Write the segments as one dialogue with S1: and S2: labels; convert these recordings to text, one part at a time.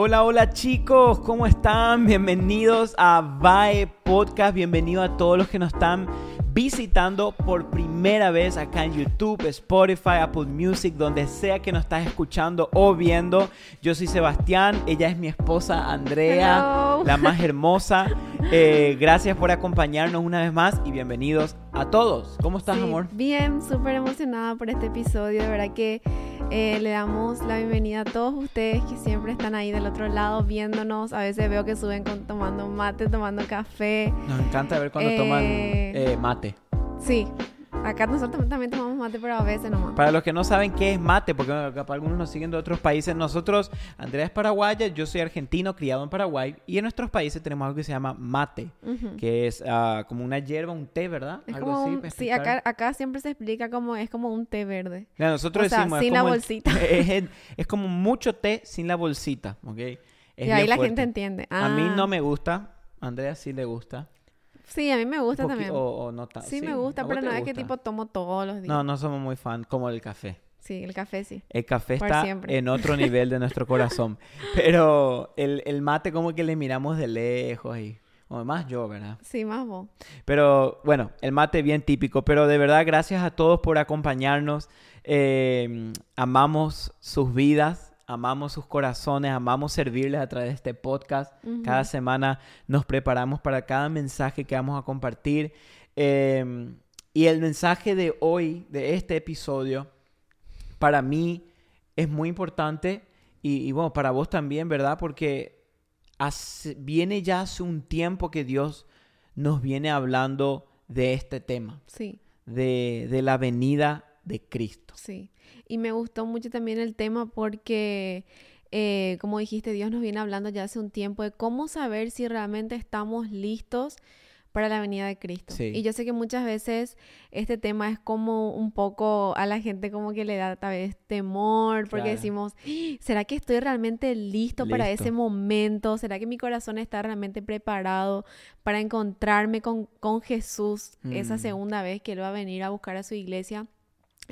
S1: Hola, hola chicos, ¿cómo están? Bienvenidos a VAE Podcast, bienvenido a todos los que nos están visitando por primera vez acá en YouTube, Spotify, Apple Music, donde sea que nos estás escuchando o viendo. Yo soy Sebastián, ella es mi esposa Andrea,
S2: Hello.
S1: la más hermosa. Eh, gracias por acompañarnos una vez más y bienvenidos a todos. ¿Cómo estás,
S2: Sí,
S1: amor?
S2: Bien, súper emocionada por este episodio. De verdad que eh, le damos la bienvenida a todos ustedes que siempre están ahí del otro lado viéndonos. A veces veo que suben con, tomando mate, tomando café.
S1: Nos encanta ver cuando toman
S2: Eh,
S1: eh, mate.
S2: Sí, acá nosotros también tomamos mate, pero a veces nomás.
S1: Para los que no saben qué es mate, porque capaz algunos nos siguen de otros países, nosotros, Andrea es paraguaya, yo soy argentino, criado en Paraguay, y en nuestros países tenemos algo que se llama mate,
S2: Ujú.
S1: que es ah, como una hierba, un té, ¿verdad?
S2: Es
S1: algo
S2: como
S1: así,
S2: un- sí, acá, acá siempre se explica como es como un té verde.
S1: Mira, nosotros
S2: o sea,
S1: decimos, es
S2: sin la
S1: el-
S2: bolsita.
S1: es, es como mucho té sin la bolsita, ¿ok? Es
S2: y ahí la
S1: fuerte.
S2: gente entiende.
S1: A mí
S2: Ah,
S1: no me gusta, a Andrea sí le gusta.
S2: Sí, a mí me gusta también.
S1: O, o no tan-
S2: sí, me
S1: ¿a
S2: gusta, pero no es que tipo tomo todos los días.
S1: No, no somos muy fan, como el café.
S2: Sí, el café sí.
S1: El café
S2: Por
S1: está
S2: siempre.
S1: en otro nivel de nuestro corazón. Pero el, el mate como que le miramos de lejos y... O más yo, ¿verdad?
S2: Sí, más vos.
S1: Pero bueno, el mate bien típico. Pero de verdad, gracias a todos por acompañarnos. Eh, amamos sus vidas, amamos sus corazones, amamos servirles a través de este podcast. Cada semana nos preparamos para cada mensaje que vamos a compartir. Eh, y el mensaje de hoy, de este episodio, para mí es muy importante y, y bueno, para vos también, ¿verdad? Porque hace- viene ya hace un tiempo que Dios nos viene hablando de este tema,
S2: Sí.
S1: de, de la venida de Cristo.
S2: Sí, y me gustó mucho también el tema porque, eh, como dijiste, Dios nos viene hablando ya hace un tiempo de cómo saber si realmente estamos listos para la venida de Cristo.
S1: Sí.
S2: Y yo sé que muchas veces este tema es como un poco a la gente como que le da tal vez temor porque
S1: Claro.
S2: decimos, "¡Ah! ¿será que estoy realmente listo, para ese momento? ¿Será que mi corazón está realmente preparado para encontrarme con, con Jesús esa
S1: Mm.
S2: segunda vez que Él va a venir a buscar a su iglesia?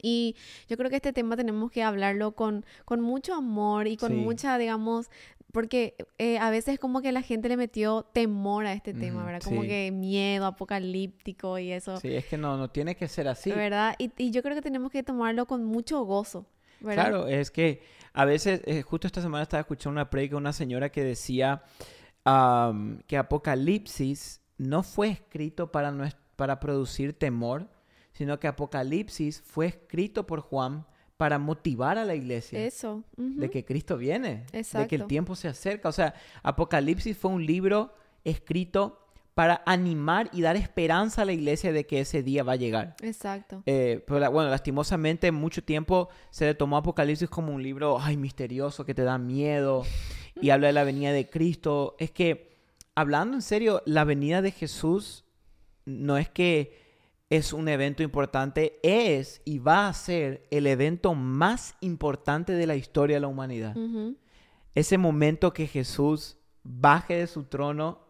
S2: Y yo creo que este tema tenemos que hablarlo con, con mucho amor y con
S1: Sí.
S2: mucha, digamos, porque eh, a veces como que la gente le metió temor a este tema, ¿verdad? Como
S1: sí.
S2: que miedo apocalíptico y eso,
S1: Sí, es que no, no tiene que ser así.
S2: ¿verdad? Y, y yo creo que tenemos que tomarlo con mucho gozo, ¿verdad?
S1: Claro, es que a veces, eh, justo esta semana estaba escuchando una predica de una señora que decía que Apocalipsis no fue escrito para, nues- para producir temor, sino que Apocalipsis fue escrito por Juan para motivar a la iglesia
S2: Eso.
S1: de que Cristo viene, de que el
S2: Exacto.
S1: tiempo se acerca. O sea, Apocalipsis fue un libro escrito para animar y dar esperanza a la iglesia de que ese día va a llegar.
S2: Exacto.
S1: Eh, pero bueno, lastimosamente mucho tiempo se le tomó Apocalipsis como un libro, ay, misterioso, que te da miedo y habla de la venida de Cristo. Es que, hablando en serio, la venida de Jesús no es que es un evento importante, es y va a ser el evento más importante de la historia de la humanidad. Ese momento que Jesús baje de su trono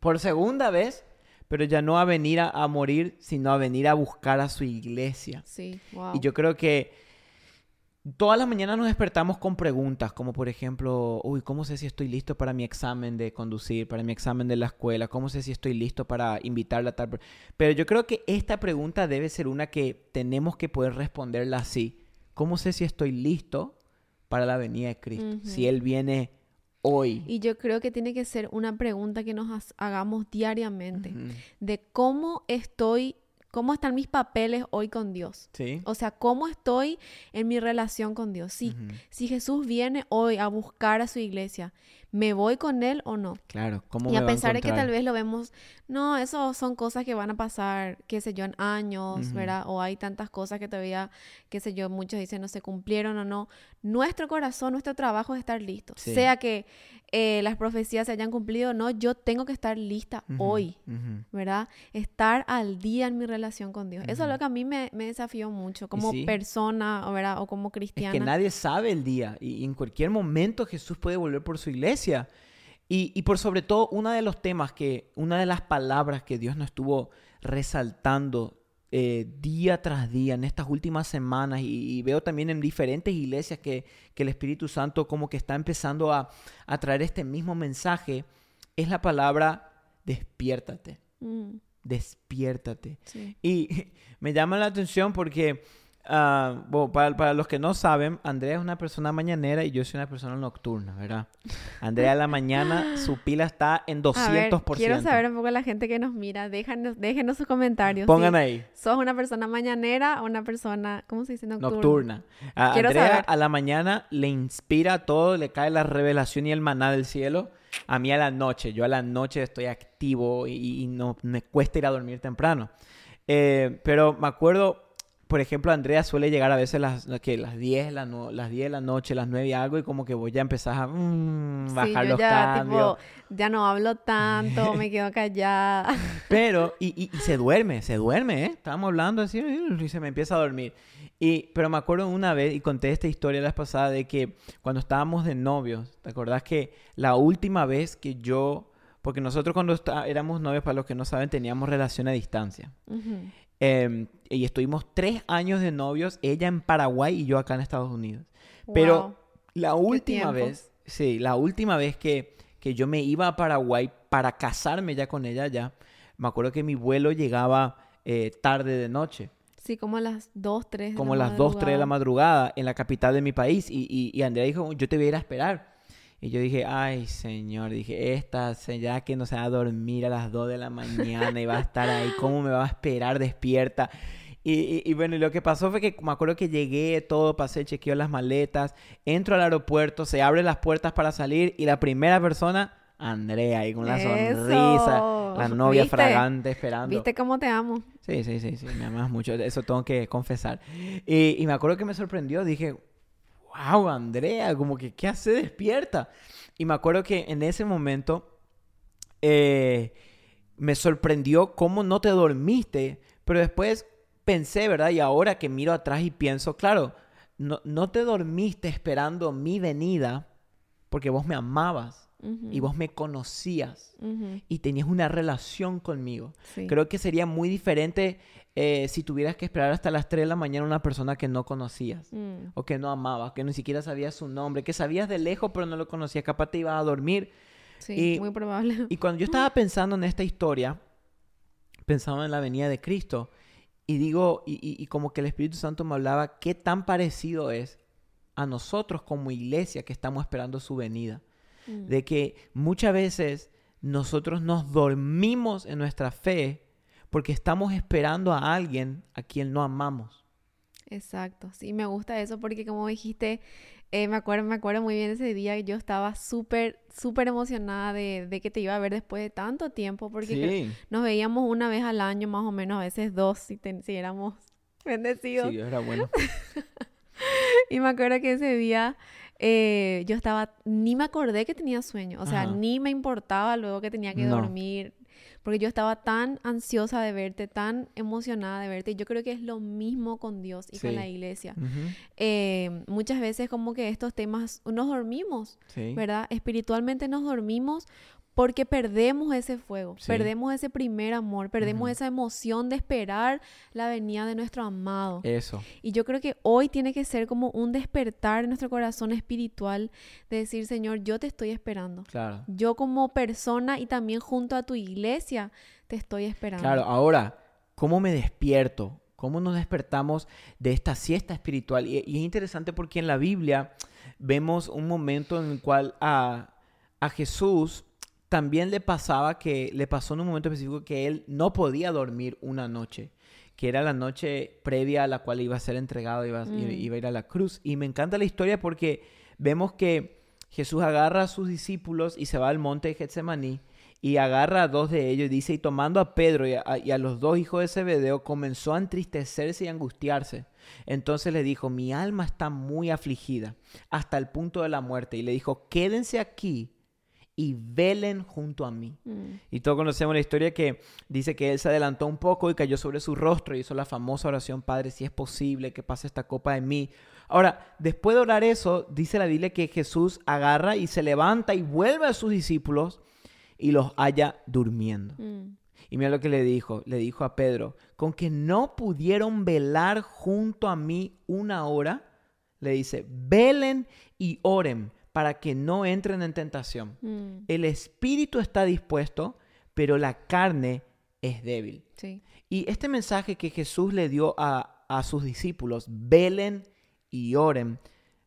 S1: por segunda vez, pero ya no a venir a, a morir, sino a venir a buscar a su iglesia.
S2: Sí, wow.
S1: Y yo creo que todas las mañanas nos despertamos con preguntas, como por ejemplo, uy, ¿cómo sé si estoy listo para mi examen de conducir, para mi examen de la escuela? ¿Cómo sé si estoy listo para invitarla a tal? per-?" Pero yo creo que esta pregunta debe ser una que tenemos que poder responderla así. ¿Cómo sé si estoy listo para la venida de Cristo? Si. Él viene hoy.
S2: Y yo creo que tiene que ser una pregunta que nos hagamos diariamente de cómo estoy, cómo están mis papeles hoy con Dios.
S1: Sí.
S2: O sea, cómo estoy en mi relación con Dios. Si,
S1: Ujú.
S2: si Jesús viene hoy a buscar a su iglesia, ¿me voy con él o no?
S1: Claro, ¿cómo
S2: Y
S1: me
S2: a pesar de que tal vez lo vemos, no, eso son cosas que van a pasar, qué sé yo, en años. ¿verdad? O hay tantas cosas que todavía, qué sé yo, muchos dicen no se cumplieron o no. Nuestro corazón, nuestro trabajo es estar listo.
S1: Sí.
S2: Sea que eh, las profecías se hayan cumplido o no, yo tengo que estar lista hoy,
S1: ujú.
S2: ¿verdad? Estar al día en mi relación con Dios. Eso es lo que a mí me, me desafió mucho como
S1: sí.
S2: persona, ¿verdad? O como
S1: Es
S2: cristiana.
S1: que nadie sabe el día y, y en cualquier momento Jesús puede volver por su iglesia. Y, y por sobre todo, uno de los temas que, una de las palabras que Dios nos estuvo resaltando eh, día tras día en estas últimas semanas y, y veo también en diferentes iglesias que, que, el Espíritu Santo como que está empezando a, a traer este mismo mensaje, es la palabra despiértate.
S2: Mm,
S1: Despiértate.
S2: sí.
S1: Y me llama la atención porque, ah, bueno, para, para los que no saben, Andrea es una persona mañanera y yo soy una persona nocturna, ¿verdad? Andrea a la mañana, su pila está en 200%.
S2: A ver, quiero saber un poco la gente que nos mira. Déjanos, déjenos sus comentarios.
S1: Pongan ahí.
S2: ¿Sos una persona mañanera o una persona, ¿cómo se dice? Nocturna.
S1: Nocturna. A
S2: Quiero
S1: Andrea
S2: saber.
S1: a la mañana le inspira todo, le cae la revelación y el maná del cielo. A mí a la noche, yo a la noche estoy activo y, y no me cuesta ir a dormir temprano. Eh, pero me acuerdo, por ejemplo, Andrea suele llegar a veces las, que las 10, la no- las 10 de la noche, las 9 y algo, y como que voy a empezar a mm,
S2: Sí,
S1: bajar
S2: yo
S1: los
S2: ya,
S1: cambios.
S2: tipo, ya no hablo tanto, me quedo callada.
S1: Pero, y, y- y se duerme, se duerme, ¿eh? Estábamos hablando así y se me empieza a dormir. Y, pero me acuerdo una vez, y conté esta historia la vez pasada, de que cuando estábamos de novios, ¿te acordás que la última vez que yo, porque nosotros cuando está- éramos novios, para los que no saben, teníamos relación a distancia.
S2: Ujú.
S1: Em, y estuvimos tres años de novios, ella en Paraguay y yo acá en Estados Unidos. Pero
S2: Wow.
S1: la última vez, sí, la última vez que, que yo me iba a Paraguay para casarme ya con ella ya, me acuerdo que mi vuelo llegaba eh, tarde de noche,
S2: Sí, como a las 2, 3 de
S1: como
S2: la
S1: las 2, 3 de la
S2: madrugada.
S1: madrugada en la capital de mi país. Y, y, y Andrea dijo, yo te voy a ir a esperar. Y yo dije, ay, señor, dije, esta, ya que no se va a dormir a las 2 de la mañana y va a estar ahí, ¿cómo me va a esperar despierta? Y, y- y bueno, y lo que pasó fue que me acuerdo que llegué, todo, pasé, chequeo las maletas, entro al aeropuerto, se abren las puertas para salir y la primera persona, Andrea, ahí con la sonrisa, la novia
S2: ¿Viste?
S1: fragante esperando.
S2: ¿Viste cómo te amo?
S1: Sí, sí, sí, sí, me amas mucho, eso tengo que confesar. Y, y me acuerdo que me sorprendió, dije, wow, Andrea, como que, ¿qué hace despierta? Y me acuerdo que en ese momento eh, me sorprendió cómo no te dormiste, pero después pensé, ¿verdad? Y ahora que miro atrás y pienso, claro, no, no te dormiste esperando mi venida porque vos me amabas Y vos me conocías y tenías una relación conmigo.
S2: sí.
S1: Creo que sería muy diferente eh, si tuvieras que esperar hasta las 3 de la mañana a una persona que no conocías.
S2: Mm,
S1: O que no amabas, que ni siquiera sabías su nombre, que sabías de lejos pero no lo conocías, capaz te ibas a dormir.
S2: sí,
S1: y-
S2: muy probable.
S1: Y cuando yo estaba pensando en esta historia, pensaba en la venida de Cristo y digo, y, y- y como que el Espíritu Santo me hablaba, qué tan parecido es a nosotros como iglesia que estamos esperando su venida
S2: Mm,
S1: de que muchas veces nosotros nos dormimos en nuestra fe porque estamos esperando a alguien a quien no amamos.
S2: Exacto, sí, me gusta eso porque como dijiste, eh, me acuerdo, me acuerdo muy bien ese día, yo estaba súper, súper emocionada de, de que te iba a ver después de tanto tiempo, porque
S1: Sí,
S2: nos veíamos una vez al año, más o menos, a veces dos, si, si éramos bendecidos.
S1: sí, era bueno.
S2: Y me acuerdo que ese día eh, yo estaba, ni me acordé que tenía sueño, o sea,
S1: Ajá.
S2: ni me importaba luego que tenía que
S1: No.
S2: dormir, porque yo estaba tan ansiosa de verte, tan emocionada de verte. Y yo creo que es lo mismo con Dios y con
S1: Sí.
S2: la iglesia.
S1: Ujú,
S2: Eh, muchas veces como que estos temas nos dormimos,
S1: Sí.
S2: ¿verdad? Espiritualmente nos dormimos porque perdemos ese fuego,
S1: Sí.
S2: perdemos ese primer amor, perdemos esa emoción de esperar la venida de nuestro amado.
S1: Eso.
S2: Y yo creo que hoy tiene que ser como un despertar en nuestro corazón espiritual de decir, Señor, yo te estoy esperando.
S1: Claro.
S2: Yo como persona y también junto a tu iglesia te estoy esperando.
S1: Claro, ahora, ¿cómo me despierto? ¿Cómo nos despertamos de esta siesta espiritual? Y, y es interesante porque en la Biblia vemos un momento en el cual a, a Jesús también le pasaba que, le pasó en un momento específico que él no podía dormir una noche, que era la noche previa a la cual iba a ser entregado, iba,
S2: Mm.
S1: iba a ir a la cruz. Y me encanta la historia porque vemos que Jesús agarra a sus discípulos y se va al monte de Getsemaní y agarra a dos de ellos y dice, y tomando a Pedro y a, y a los dos hijos de Zebedeo, comenzó a entristecerse y angustiarse. Entonces le dijo, mi alma está muy afligida hasta el punto de la muerte. Y le dijo, quédense aquí y velen junto a mí.
S2: Mm,
S1: Y todos conocemos la historia que dice que él se adelantó un poco y cayó sobre su rostro y hizo la famosa oración, Padre, si es posible que pase esta copa de mí. Ahora, después de orar eso, dice la Biblia que Jesús agarra y se levanta y vuelve a sus discípulos y los halla durmiendo.
S2: mm,
S1: Y mira lo que le dijo, le dijo a Pedro, con que no pudieron velar junto a mí una hora, le dice, velen y oren para que no entren en tentación.
S2: Mm,
S1: El espíritu está dispuesto, pero la carne es débil.
S2: sí.
S1: Y este mensaje que Jesús le dio a, a sus discípulos, velen y oren,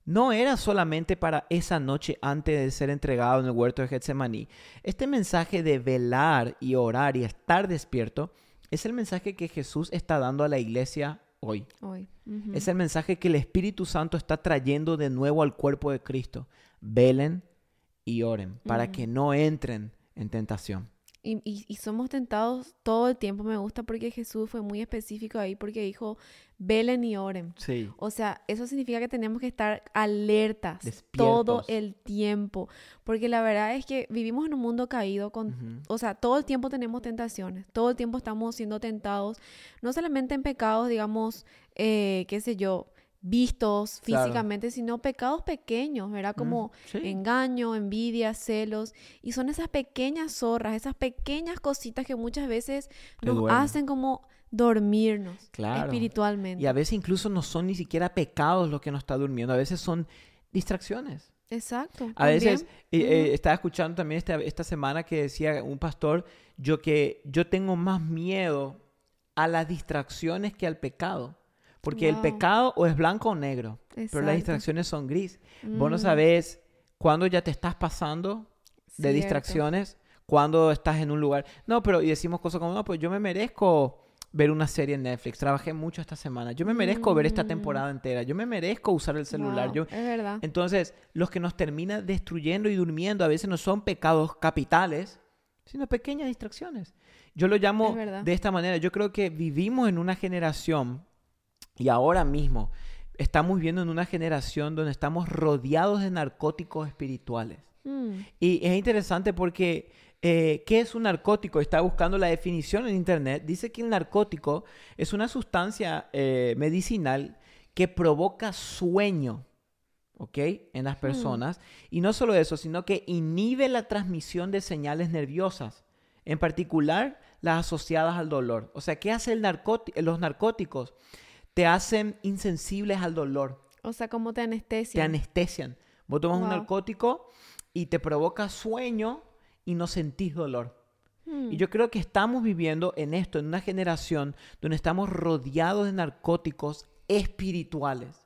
S1: no era solamente para esa noche antes de ser entregado en el huerto de Getsemaní. Este mensaje de velar y orar y estar despierto es el mensaje que Jesús está dando a la iglesia hoy. Es el mensaje que el Espíritu Santo está trayendo de nuevo al cuerpo de Cristo. Velen y oren para
S2: Mm.
S1: que no entren en tentación.
S2: Y, y- y somos tentados todo el tiempo. Me gusta porque Jesús fue muy específico ahí porque dijo, velen y oren.
S1: Sí.
S2: O sea, eso significa que tenemos que estar alertas
S1: Despiertos.
S2: todo el tiempo. Porque la verdad es que vivimos en un mundo caído con... O sea, todo el tiempo tenemos tentaciones. Todo el tiempo estamos siendo tentados. No solamente en pecados, digamos, eh, qué sé yo, vistos
S1: Claro.
S2: físicamente, sino pecados pequeños, ¿verdad? Como
S1: sí.
S2: engaño, envidia, celos. Y son esas pequeñas zorras, esas pequeñas cositas que muchas veces nos hacen como dormirnos
S1: Claro.
S2: espiritualmente.
S1: Y a veces incluso no son ni siquiera pecados lo que nos está durmiendo, a veces son distracciones.
S2: Exacto.
S1: A veces, eh, eh, estaba escuchando también esta, esta semana que decía un pastor, yo que yo tengo más miedo a las distracciones que al pecado. Porque el
S2: Wow.
S1: pecado o es blanco o negro, pero las
S2: Exacto.
S1: distracciones son gris. Vos no
S2: Mm,
S1: sabés cuándo ya te estás pasando de
S2: cierto.
S1: distracciones, cuando estás en un lugar. No, pero y decimos cosas como, no, pues yo me merezco ver una serie en Netflix. Trabajé mucho esta semana. Yo me merezco ver esta
S2: Mm.
S1: temporada entera. Yo me merezco usar el celular.
S2: Wow,
S1: Yo...
S2: Es verdad.
S1: Entonces, los que nos termina destruyendo y durmiendo a veces no son pecados capitales, sino pequeñas distracciones. Yo lo llamo de esta manera. Yo creo que vivimos en una generación y ahora mismo estamos viviendo en una generación donde estamos rodeados de narcóticos espirituales.
S2: Mm,
S1: Y es interesante porque, eh, ¿qué es un narcótico? Está buscando la definición en internet. Dice que el narcótico es una sustancia eh, medicinal que provoca sueño, ¿ok? En las personas. Y no solo eso, sino que inhibe la transmisión de señales nerviosas, en particular las asociadas al dolor. O sea, ¿qué hace el narcoti- los narcóticos? Te hacen insensibles al dolor
S2: O sea, como te
S1: te
S2: anestesia.
S1: anestesian. Vos tomas un narcótico y te provoca sueño y no sentís dolor.
S2: Mm,
S1: Y yo creo que estamos viviendo en esto, en una generación donde estamos rodeados de narcóticos espirituales.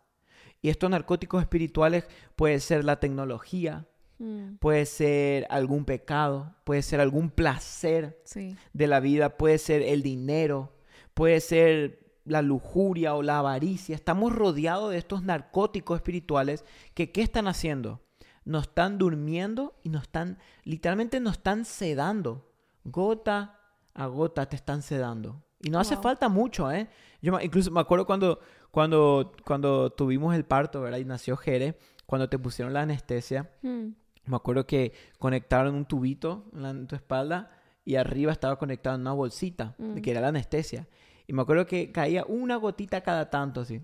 S1: Y estos narcóticos espirituales puede ser la tecnología,
S2: mm,
S1: puede ser algún pecado, puede ser algún placer
S2: sí.
S1: de la vida, puede ser el dinero, puede ser la lujuria o la avaricia. Estamos rodeados de estos narcóticos espirituales que ¿qué están haciendo? Nos están durmiendo y nos están, literalmente nos están sedando. Gota a gota te están sedando. Y no hace falta mucho, ¿eh? Yo incluso me acuerdo cuando, cuando, cuando tuvimos el parto, ¿verdad? Y nació Jere, cuando te pusieron la anestesia.
S2: Mm,
S1: Me acuerdo que conectaron un tubito en, la- en tu espalda y arriba estaba conectado una bolsita, de
S2: Mm.
S1: que era la anestesia. Y me acuerdo que caía una gotita cada tanto, así.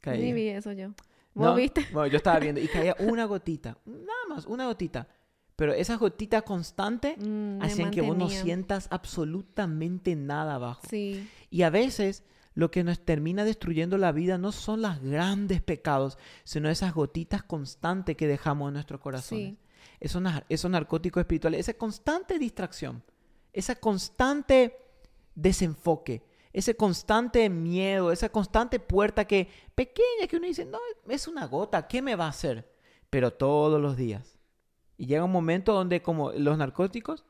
S1: Caía.
S2: Ni vi eso yo. ¿Vos
S1: ¿No?
S2: viste?
S1: Bueno, yo estaba viendo y caía una gotita, nada más, una gotita. Pero esa gotita constante
S2: Mm,
S1: hacían que vos no sientas absolutamente nada abajo.
S2: Sí.
S1: Y a veces lo que nos termina destruyendo la vida no son los grandes pecados, sino esas gotitas constantes que dejamos en nuestros corazones.
S2: Sí.
S1: Esos, esos narcóticos espirituales, esa constante distracción, esa constante desenfoque, ese constante miedo, esa constante puerta que pequeña que uno dice, no, es una gota, ¿qué me va a hacer? Pero todos los días. Y llega un momento donde como los narcóticos,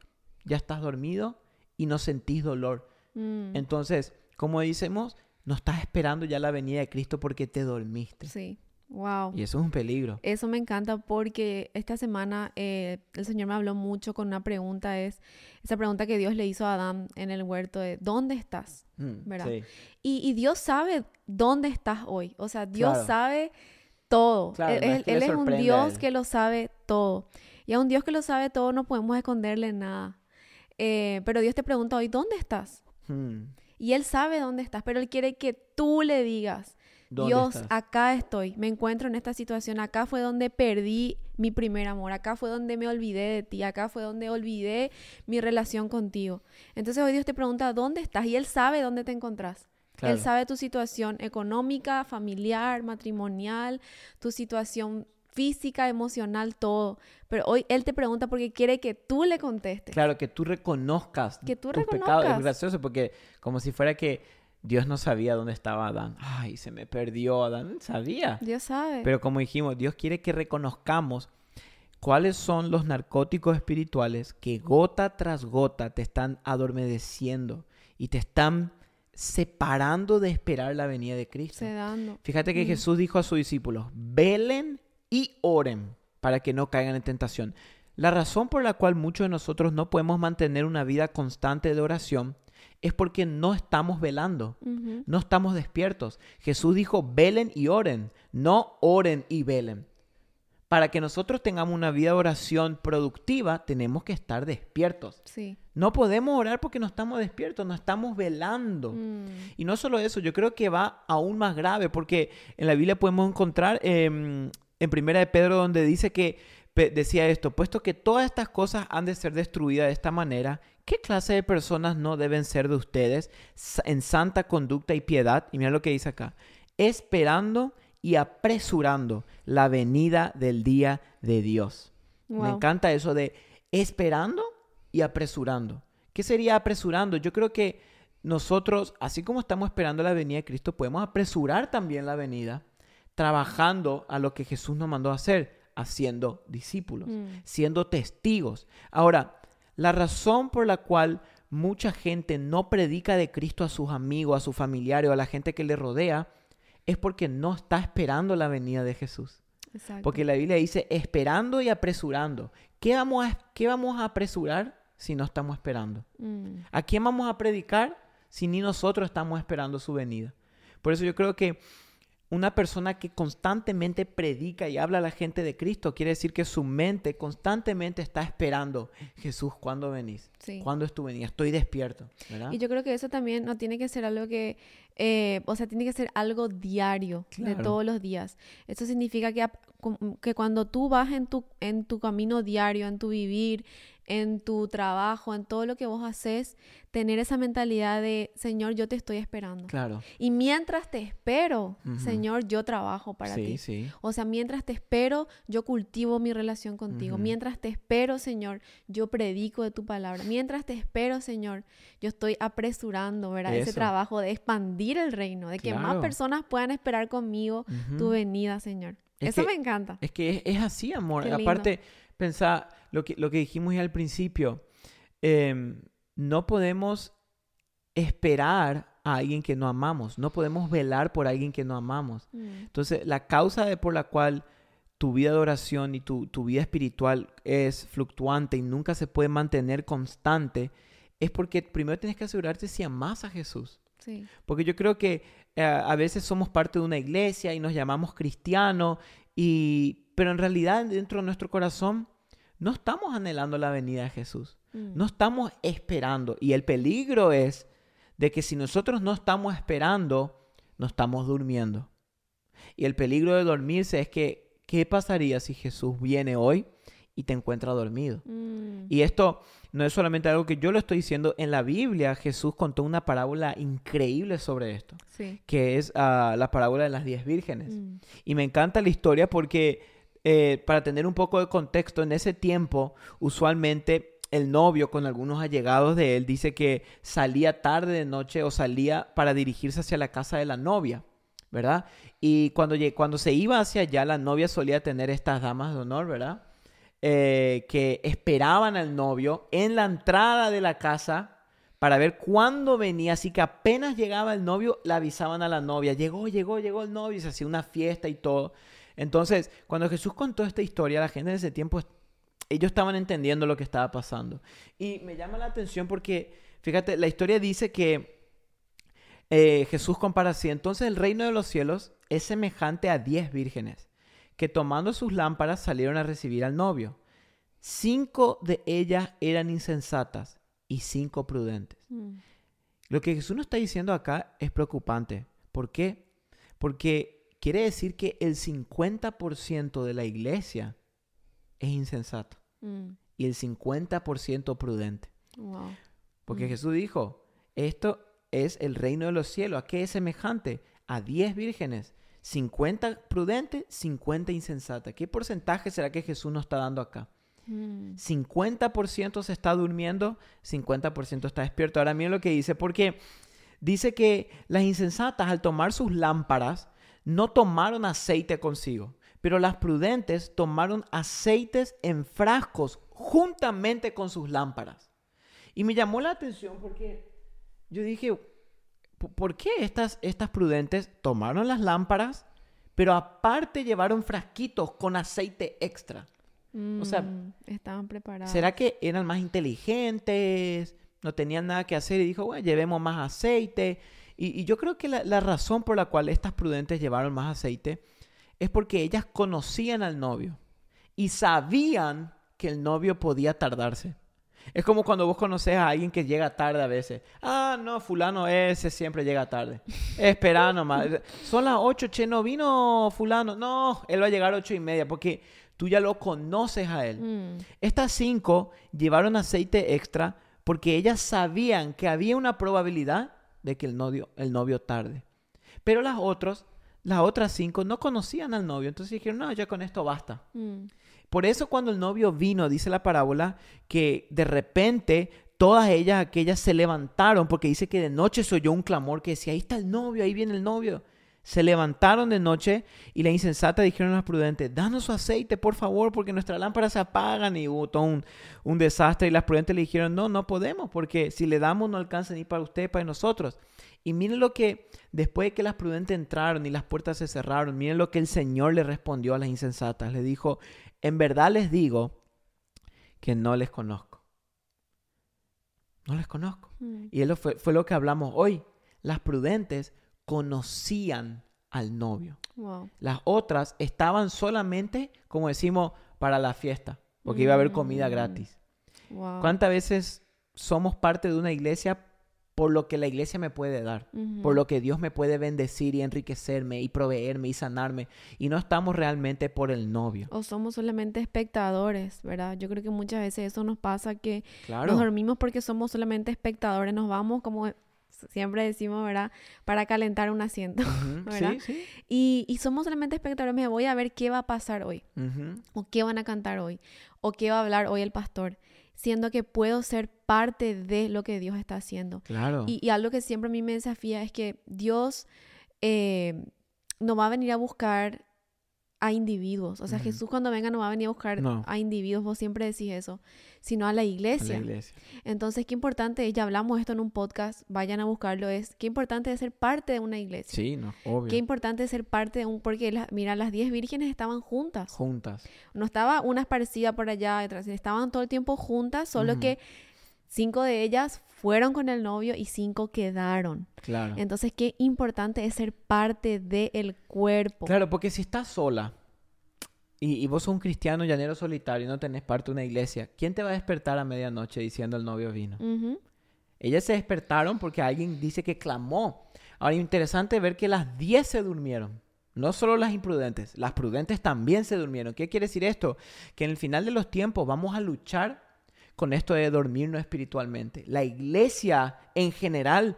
S1: ya estás dormido y no sentís dolor.
S2: Mm,
S1: Entonces, como decimos, no estás esperando ya la venida de Cristo porque te dormiste.
S2: sí. Wow.
S1: Y eso es un peligro.
S2: Eso me encanta porque esta semana eh, el Señor me habló mucho con una pregunta, es esa pregunta que Dios le hizo a Adán en el huerto de ¿dónde estás?
S1: Mm,
S2: ¿Verdad?
S1: sí.
S2: Y, y Dios sabe dónde estás hoy. O sea, Dios
S1: Claro.
S2: sabe todo.
S1: Claro,
S2: él
S1: no es
S2: él-
S1: que le
S2: él es un Dios que lo sabe todo. Y a un Dios que lo sabe todo no podemos esconderle nada. Eh, pero Dios te pregunta hoy, ¿dónde estás?
S1: Mm,
S2: Y Él sabe dónde estás, pero Él quiere que tú le digas.
S1: ¿Dónde
S2: Dios,
S1: estás?
S2: acá estoy, me encuentro en esta situación, acá fue donde perdí mi primer amor, acá fue donde me olvidé de ti, acá fue donde olvidé mi relación contigo. Entonces hoy Dios te pregunta, ¿dónde estás? Y Él sabe dónde te encontrás.
S1: Claro.
S2: Él sabe tu situación económica, familiar, matrimonial, tu situación física, emocional, todo. Pero hoy Él te pregunta porque quiere que tú le contestes.
S1: Claro, que tú reconozcas
S2: Que tú
S1: tus pecados. Es
S2: reconozcas.
S1: gracioso porque como si fuera que Dios no sabía dónde estaba Adán. Ay, se me perdió Adán. Sabía.
S2: Dios sabe.
S1: Pero como dijimos, Dios quiere que reconozcamos cuáles son los narcóticos espirituales que gota tras gota te están adormeciendo y te están separando de esperar la venida de Cristo.
S2: Sedando.
S1: Fíjate que
S2: Mm.
S1: Jesús dijo a sus discípulos, velen y oren para que no caigan en tentación. La razón por la cual muchos de nosotros no podemos mantener una vida constante de oración es porque no estamos velando, no estamos despiertos. Jesús dijo, velen y oren, no oren y velen. Para que nosotros tengamos una vida de oración productiva, tenemos que estar despiertos.
S2: Sí.
S1: No podemos orar porque no estamos despiertos, no estamos velando.
S2: Mm.
S1: Y no solo eso, yo creo que va aún más grave porque en la Biblia podemos encontrar em, en Primera de Pedro donde dice que decía esto, puesto que todas estas cosas han de ser destruidas de esta manera, ¿qué clase de personas no deben ser de ustedes en santa conducta y piedad? Y mira lo que dice acá, esperando y apresurando la venida del día de Dios. Me encanta eso de esperando y apresurando. ¿Qué sería apresurando? Yo creo que nosotros, así como estamos esperando la venida de Cristo, podemos apresurar también la venida, trabajando a lo que Jesús nos mandó a hacer, haciendo discípulos,
S2: Mm.
S1: siendo testigos. Ahora, la razón por la cual mucha gente no predica de Cristo a sus amigos, a sus familiares o a la gente que le rodea, es porque no está esperando la venida de Jesús.
S2: Exacto.
S1: Porque la Biblia dice esperando y apresurando. ¿Qué vamos a, qué vamos a apresurar si no estamos esperando?
S2: Mm.
S1: ¿A quién vamos a predicar si ni nosotros estamos esperando su venida? Por eso yo creo que una persona que constantemente predica y habla a la gente de Cristo quiere decir que su mente constantemente está esperando, Jesús, ¿cuándo venís?
S2: Sí.
S1: ¿Cuándo es tu venida? Estoy despierto, ¿verdad?
S2: Y yo creo que eso también no tiene que ser algo que, eh, o sea, tiene que ser algo diario, de todos los días. Eso significa que, que cuando tú vas en tu, en tu camino diario, en tu vivir, en tu trabajo, en todo lo que vos haces, tener esa mentalidad de, Señor, yo te estoy esperando.
S1: Claro.
S2: Y mientras te espero. Señor, yo trabajo para
S1: sí,
S2: ti.
S1: sí.
S2: O sea, mientras te espero, yo cultivo mi relación contigo. Mientras te espero, Señor, yo predico de tu palabra. Mientras te espero, Señor, yo estoy apresurando, ¿verdad? Ese trabajo de expandir el reino, de que más personas puedan esperar conmigo tu venida, Señor.
S1: Es
S2: Eso
S1: que-
S2: me encanta.
S1: Es que es, es así, amor. Aparte, pensá lo que, lo que dijimos ya al principio. em, no podemos esperar a alguien que no amamos. No podemos velar por alguien que no amamos.
S2: Mm,
S1: Entonces, la causa de por la cual tu vida de oración y tu, tu vida espiritual es fluctuante y nunca se puede mantener constante es porque primero tienes que asegurarte si amas a Jesús.
S2: Sí.
S1: Porque yo creo que eh, a veces somos parte de una iglesia y nos llamamos cristianos, y, pero en realidad dentro de nuestro corazón no estamos anhelando la venida de Jesús.
S2: Mm,
S1: No estamos esperando. Y el peligro es de que si nosotros no estamos esperando, no estamos durmiendo. Y el peligro de dormirse es que, ¿qué pasaría si Jesús viene hoy y te encuentra dormido?
S2: mm,
S1: Y esto no es solamente algo que yo lo estoy diciendo. En la Biblia Jesús contó una parábola increíble sobre esto,
S2: sí.
S1: que es ah, la parábola de las diez vírgenes.
S2: Mm,
S1: Y me encanta la historia porque, eh, para tener un poco de contexto, en ese tiempo, usualmente el novio con algunos allegados de él dice que salía tarde de noche o salía para dirigirse hacia la casa de la novia, ¿verdad? Y cuando, cuando se iba hacia allá, la novia solía tener estas damas de honor, ¿verdad? Eh, que esperaban al novio en la entrada de la casa para ver cuándo venía. Así que apenas llegaba el novio, le avisaban a la novia, llegó, llegó, llegó el novio y se hacía una fiesta y todo. Entonces, cuando Jesús contó esta historia, la gente en ese tiempo, ellos estaban entendiendo lo que estaba pasando. Y me llama la atención porque, fíjate, la historia dice que eh, Jesús compara así. Entonces el reino de los cielos es semejante a diez vírgenes que tomando sus lámparas salieron a recibir al novio. Cinco de ellas eran insensatas y cinco prudentes.
S2: mm,
S1: Lo que Jesús nos está diciendo acá es preocupante. ¿Por qué? Porque quiere decir que el 50% de la iglesia es insensato
S2: Mm,
S1: y el 50% prudente.
S2: Wow.
S1: Porque
S2: Mm.
S1: Jesús dijo, esto es el reino de los cielos. ¿A qué es semejante? A 10 vírgenes. 50 prudentes, 50 insensatas. ¿Qué porcentaje será que Jesús nos está dando acá?
S2: Mm,
S1: 50% se está durmiendo, 50% está despierto. Ahora miren lo que dice, porque dice que las insensatas al tomar sus lámparas no tomaron aceite consigo, pero las prudentes tomaron aceites en frascos juntamente con sus lámparas. Y me llamó la atención porque yo dije, "¿P- ¿por qué estas, estas prudentes tomaron las lámparas, pero aparte llevaron frasquitos con aceite extra? O sea,
S2: mm, estaban preparados.
S1: ¿Será que eran más inteligentes? No tenían nada que hacer y dijo, bueno, llevemos más aceite. Y, y yo creo que la, la razón por la cual estas prudentes llevaron más aceite es porque ellas conocían al novio y sabían que el novio podía tardarse. Es como cuando vos conoces a alguien que llega tarde a veces. Ah, no, fulano ese siempre llega tarde. Espera nomás. Son las ocho, che, no vino fulano. No, él va a llegar a ocho y media porque tú ya lo conoces a él.
S2: Mm,
S1: Estas cinco llevaron aceite extra porque ellas sabían que había una probabilidad de que el novio, el novio tarde. Pero las otras, las otras cinco no conocían al novio, entonces dijeron, no, ya con esto basta.
S2: mm,
S1: Por eso cuando el novio vino, dice la parábola, que de repente todas ellas, aquellas se levantaron, porque dice que de noche se oyó un clamor que decía, ahí está el novio, ahí viene el novio. Se levantaron de noche y la insensata dijeron a las prudentes, danos su aceite, por favor, porque nuestras lámparas se apagan. Y hubo todo un, un desastre. Y las prudentes le dijeron, no, no podemos, porque si le damos no alcanza ni para usted, para nosotros. Y miren lo que, después de que las prudentes entraron y las puertas se cerraron, miren lo que el Señor le respondió a las insensatas. Le dijo, en verdad les digo que no les conozco. No les conozco.
S2: mm.
S1: Y eso fue, fue lo que hablamos hoy. Las prudentes conocían al novio.
S2: Wow.
S1: Las otras estaban solamente, como decimos, para la fiesta, porque iba a haber comida
S2: Mm.
S1: gratis.
S2: Wow.
S1: ¿Cuántas veces somos parte de una iglesia por lo que la iglesia me puede dar? Por lo que Dios me puede bendecir y enriquecerme y proveerme y sanarme. Y no estamos realmente por el novio.
S2: O somos solamente espectadores, ¿verdad? Yo creo que muchas veces eso nos pasa que
S1: Claro.
S2: nos dormimos porque somos solamente espectadores, nos vamos como siempre decimos, ¿verdad? Para calentar un asiento. ¿verdad?
S1: Sí, sí.
S2: Y, y somos solamente espectadores, me voy a ver qué va a pasar hoy, o qué van a cantar hoy, o qué va a hablar hoy el pastor, siendo que puedo ser parte de lo que Dios está haciendo.
S1: Claro.
S2: Y, y algo que siempre a mí me desafía es que Dios eh, no va a venir a buscar a individuos. O sea. Jesús cuando venga no va a venir a buscar
S1: No.
S2: a individuos, vos siempre decís eso, sino a la
S1: A
S2: iglesia.
S1: la iglesia.
S2: Entonces, qué importante, ya hablamos esto en un podcast, vayan a buscarlo, es qué importante es ser parte de una iglesia.
S1: Sí, no, obvio.
S2: Qué importante es ser parte de un, porque la- mira, las diez vírgenes estaban juntas.
S1: Juntas.
S2: No estaba una esparcida por allá detrás, estaban todo el tiempo juntas, solo que cinco de ellas fueron con el novio y cinco quedaron.
S1: Claro.
S2: Entonces, qué importante es ser parte del cuerpo.
S1: Claro, porque si estás sola y, y vos sos un cristiano llanero solitario y no tenés parte de una iglesia, ¿quién te va a despertar a medianoche diciendo el novio vino?
S2: Ujú.
S1: Ellas se despertaron porque alguien dice que clamó. Ahora, interesante ver que las 10 se durmieron. No solo las imprudentes, las prudentes también se durmieron. ¿Qué quiere decir esto? Que en el final de los tiempos vamos a luchar con esto de dormirnos espiritualmente. La iglesia en general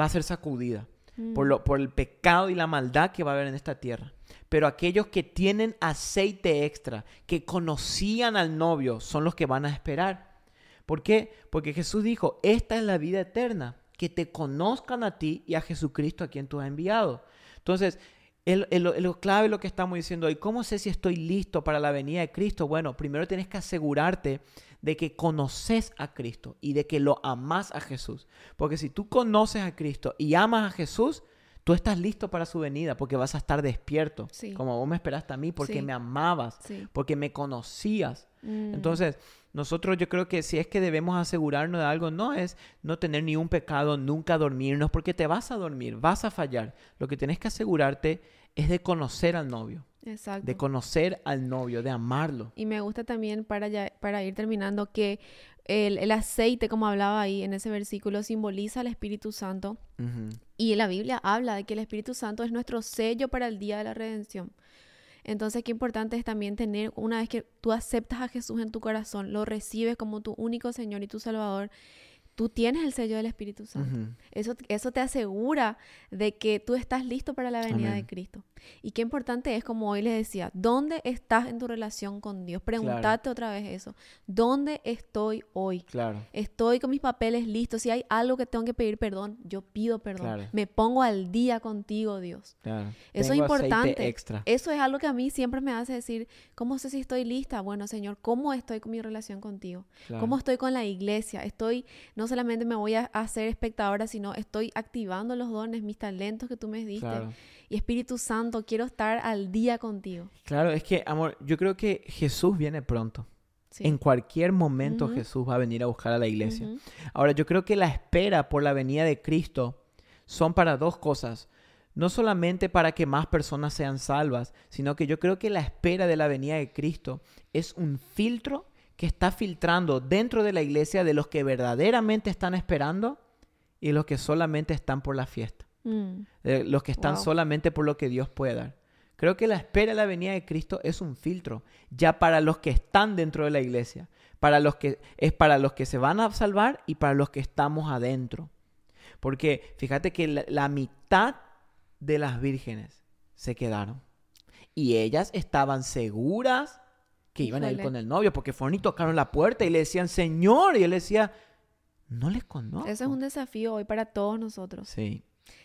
S1: va a ser sacudida por, lo, por el pecado y la maldad que va a haber en esta tierra. Pero aquellos que tienen aceite extra, que conocían al novio, son los que van a esperar. ¿Por qué? Porque Jesús dijo, esta es la vida eterna, que te conozcan a ti y a Jesucristo a quien tú has enviado. Entonces, el, el- el- lo clave lo que estamos diciendo hoy. ¿Cómo sé si estoy listo para la venida de Cristo? Bueno, primero tienes que asegurarte de que conoces a Cristo y de que lo amas a Jesús. Porque si tú conoces a Cristo y amas a Jesús, tú estás listo para su venida porque vas a estar despierto.
S2: Sí.
S1: Como vos me esperaste a mí porque
S2: Sí.
S1: me amabas,
S2: Sí.
S1: porque me conocías.
S2: Mm.
S1: Entonces, nosotros yo creo que si es que debemos asegurarnos de algo, no es no tener ni un pecado, nunca dormirnos, porque te vas a dormir, vas a fallar. Lo que tienes que asegurarte es de conocer al novio,
S2: Exacto.
S1: de conocer al novio, de amarlo.
S2: Y me gusta también, para, ya- para ir terminando, que el, el aceite, como hablaba ahí en ese versículo, simboliza al Espíritu Santo
S1: Ujú.
S2: Y la Biblia habla de que el Espíritu Santo es nuestro sello para el día de la redención. Entonces, qué importante es también tener, una vez que tú aceptas a Jesús en tu corazón, lo recibes como tu único Señor y tu Salvador, tú tienes el sello del Espíritu Santo. eso, eso te asegura de que tú estás listo para la venida de Cristo. Y qué importante es, como hoy les decía, ¿dónde estás en tu relación con Dios? Pregúntate otra vez eso. ¿Dónde estoy hoy?
S1: Claro.
S2: Estoy con mis papeles listos. Si hay algo que tengo que pedir perdón, yo pido perdón. Me pongo al día contigo, Dios.
S1: Claro.
S2: Eso es importante. Extra. Eso es algo que a mí siempre me hace decir, ¿cómo sé si estoy lista? Bueno, Señor, ¿cómo estoy con mi relación contigo? ¿Cómo estoy con la iglesia? Estoy, no solamente me voy a hacer espectadora, sino estoy activando los dones, mis talentos que tú me diste. Y Espíritu Santo, quiero estar al día contigo.
S1: Claro, es que, amor, yo creo que Jesús viene pronto. En cualquier momento Jesús va a venir a buscar a la iglesia. Ahora, yo creo que la espera por la venida de Cristo son para dos cosas. No solamente para que más personas sean salvas, sino que yo creo que la espera de la venida de Cristo es un filtro que está filtrando dentro de la iglesia de los que verdaderamente están esperando y los que solamente están por la fiesta. Mm. los que están solamente por lo que Dios puede dar. Creo que la espera de la venida de Cristo es un filtro ya para los que están dentro de la iglesia, para los que es para los que se van a salvar y para los que estamos adentro. Porque fíjate que la, mitad de las vírgenes se quedaron y ellas estaban seguras que iban a ir con el novio porque fueron y tocaron la puerta y le decían, "Señor", y él decía, "No les conozco."
S2: Ese es un desafío hoy para todos nosotros.
S1: Sí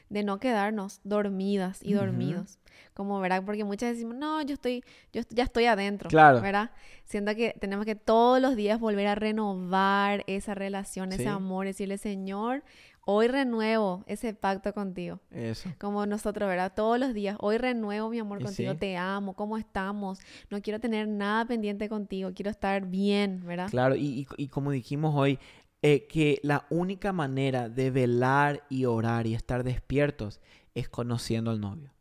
S2: de no quedarnos dormidas y dormidos. Como, ¿verdad? Porque muchas decimos, no, yo estoy, yo ya estoy adentro.
S1: Claro.
S2: ¿Verdad? Siento que tenemos que todos los días volver a renovar esa relación, ese amor, decirle, Señor, hoy renuevo ese pacto contigo.
S1: Eso.
S2: Como nosotros, ¿verdad? Todos los días, hoy renuevo mi amor contigo, te amo, ¿cómo estamos? No quiero tener nada pendiente contigo, quiero estar bien, ¿verdad?
S1: Claro, y, y como dijimos hoy, eh, que la única manera de velar y orar y estar despiertos es conociendo al novio.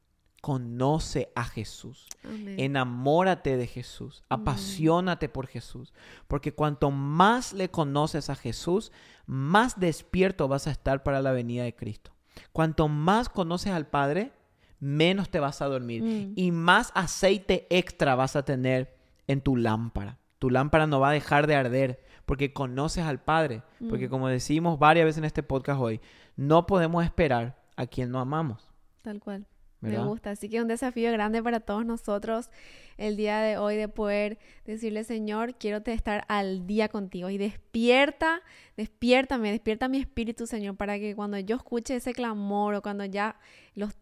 S1: Conoce a Jesús. Enamórate de Jesús. Apasionate por Jesús. Porque cuanto más le conoces a Jesús, más despierto vas a estar para la venida de Cristo. Cuanto más conoces al Padre, menos te vas a dormir. Mm. Y más aceite extra vas a tener en tu lámpara. Tu lámpara no va a dejar de arder porque conoces al Padre. Porque mm. como decimos varias veces en este podcast hoy, no podemos esperar a quien no amamos.
S2: Tal cual. Me gusta. Así que un desafío grande para todos nosotros el día de hoy de poder decirle, Señor, quiero estar al día contigo. Y despierta, despiértame, despierta mi espíritu, Señor, para que cuando yo escuche ese clamor o cuando ya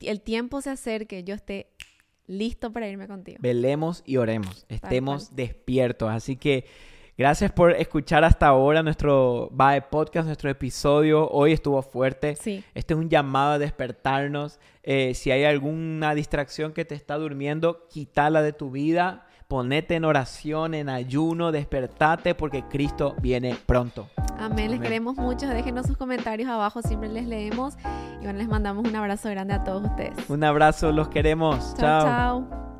S2: el tiempo se acerque, yo esté listo para irme contigo.
S1: Velemos y oremos. Estemos despiertos. Así que Gracias por escuchar hasta ahora nuestro Bye Podcast, nuestro episodio. Hoy estuvo fuerte.
S2: Sí.
S1: Este es un llamado a despertarnos. Eh, si hay alguna distracción que te está durmiendo, quítala de tu vida. Ponete en oración, en ayuno, despertate porque Cristo viene pronto.
S2: Amén. Les queremos mucho. Déjenos sus comentarios abajo, siempre les leemos. Y bueno, les mandamos un abrazo grande a todos ustedes.
S1: Un abrazo, los queremos. chao. chao.